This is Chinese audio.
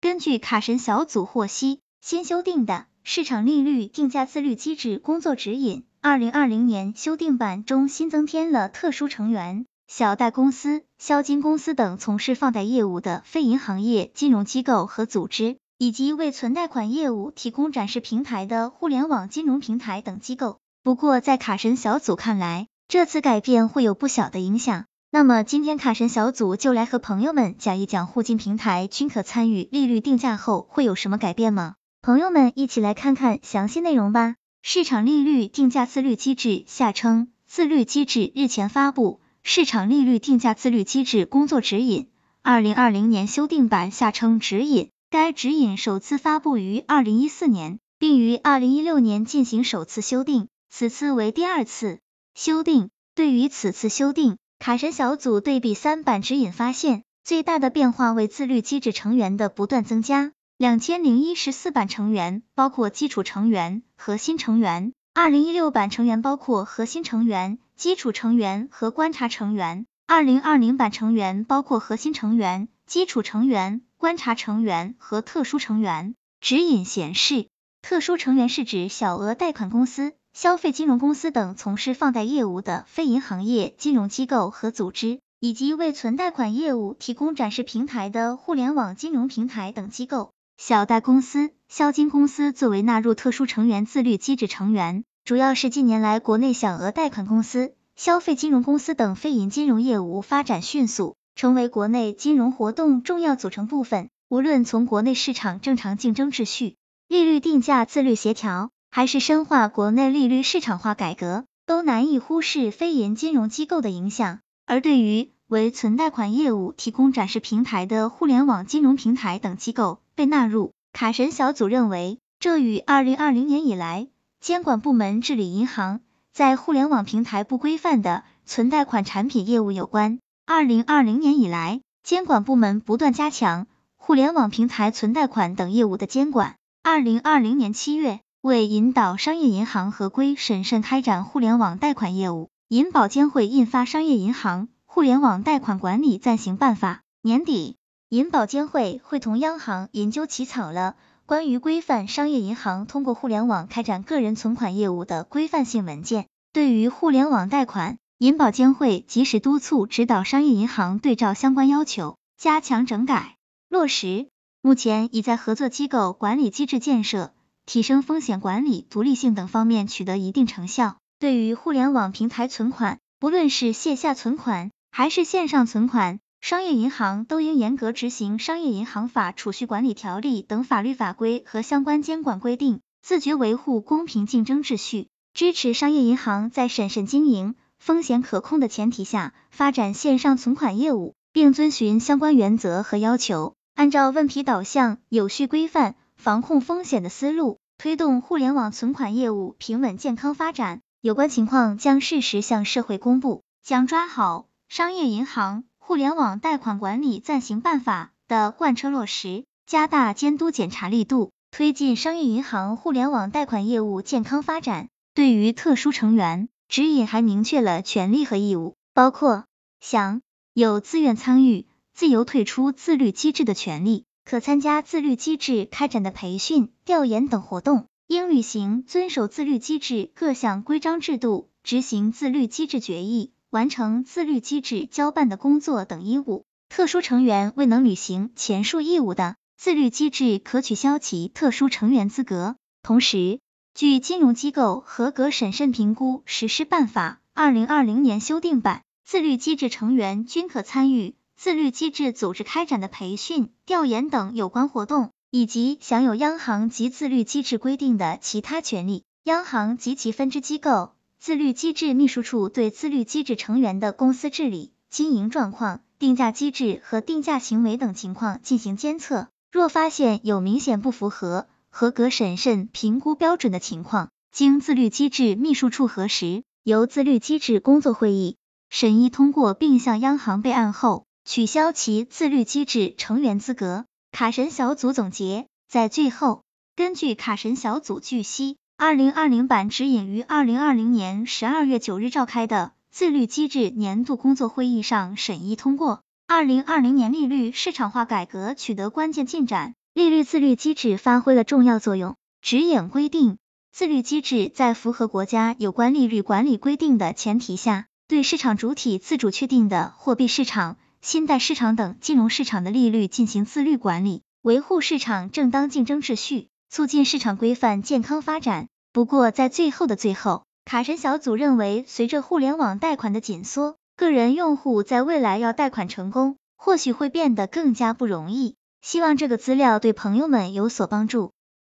根据卡神小组获悉，新修订的市场利率定价自律机制工作指引二零二零年修订版中新增添了特殊成员、小贷公司、销金公司等从事放贷业务的非银行业金融机构和组织，以及为存贷款业务提供展示平台的互联网金融平台等机构。不过，在卡神小组看来，这次改变会有不小的影响。那么，今天卡神小组就来和朋友们讲一讲互金平台均可参与利率定价后会有什么改变吗？朋友们一起来看看详细内容吧。市场利率定价自律机制（下称自律机制）日前发布《市场利率定价自律机制工作指引（二零二零年修订版）》，下称指引。该指引首次发布于二零一四年，并于二零一六年进行首次修订。此次为第二次修订。对于此次修订，卡神小组对比三版指引发现，最大的变化为自律机制成员的不断增加。两千零一十四版成员包括基础成员、核心成员；二零一六版成员包括核心成员、基础成员和观察成员；二零二零版成员包括核心成员、基础成员、观察成员和特殊成员。指引显示，特殊成员是指小额贷款公司。消费金融公司等从事放贷业务的非银行业金融机构和组织，以及为存贷款业务提供展示平台的互联网金融平台等机构。小贷公司、销金公司作为纳入特殊成员自律机制成员，主要是近年来国内小额贷款公司、消费金融公司等非银金融业务发展迅速，成为国内金融活动重要组成部分。无论从国内市场正常竞争秩序、利率定价自律协调。还是深化国内利率市场化改革，都难以忽视非银金融机构的影响。而对于为存贷款业务提供展示平台的互联网金融平台等机构被纳入，卡神小组认为，这与二零二零年以来监管部门治理银行在互联网平台不规范的存贷款产品业务有关。二零二零年以来，监管部门不断加强互联网平台存贷款等业务的监管。二零二零年七月。为引导商业银行合规审慎开展互联网贷款业务，银保监会印发《商业银行互联网贷款管理暂行办法》。年底，银保监会会同央行研究起草了关于规范商业银行通过互联网开展个人存款业务的规范性文件。对于互联网贷款，银保监会及时督促指导商业银行对照相关要求，加强整改落实。目前已在合作机构管理机制建设。提升风险管理独立性等方面取得一定成效。对于互联网平台存款，不论是线下存款还是线上存款，商业银行都应严格执行《商业银行法》《储蓄管理条例》等法律法规和相关监管规定，自觉维护公平竞争秩序，支持商业银行在审慎经营、风险可控的前提下发展线上存款业务，并遵循相关原则和要求，按照问题导向、有序规范。防控风险的思路，推动互联网存款业务平稳健康发展。有关情况将适时向社会公布。将抓好《商业银行互联网贷款管理暂行办法》的贯彻落实，加大监督检查力度，推进商业银行互联网贷款业务健康发展。对于特殊成员，指引还明确了权利和义务，包括享有自愿参与、自由退出自律机制的权利。可参加自律机制开展的培训、调研等活动，应履行遵守自律机制各项规章制度，执行自律机制决议，完成自律机制交办的工作等义务。特殊成员未能履行前述义务的，自律机制可取消其特殊成员资格。同时，据金融机构合格审慎评估实施办法（二零二零年修订版），自律机制成员均可参与。自律机制组织开展的培训、调研等有关活动，以及享有央行及自律机制规定的其他权利。央行及其分支机构、自律机制秘书处对自律机制成员的公司治理、经营状况、定价机制和定价行为等情况进行监测。若发现有明显不符合合格审慎评估标准的情况，经自律机制秘书处核实，由自律机制工作会议审议通过，并向央行备案后。取消其自律机制成员资格。卡神小组总结，在最后，根据卡神小组据悉，二零二零版指引于二零二零年十二月九日召开的自律机制年度工作会议上审议通过。二零二零年利率市场化改革取得关键进展，利率自律机制发挥了重要作用。指引规定，自律机制在符合国家有关利率管理规定的前提下，对市场主体自主确定的货币市场、信贷市场等金融市场的利率进行自律管理，维护市场正当竞争秩序，促进市场规范健康发展。不过，在最后的最后，卡神小组认为，随着互联网贷款的紧缩，个人用户在未来要贷款成功，或许会变得更加不容易。希望这个资料对朋友们有所帮助。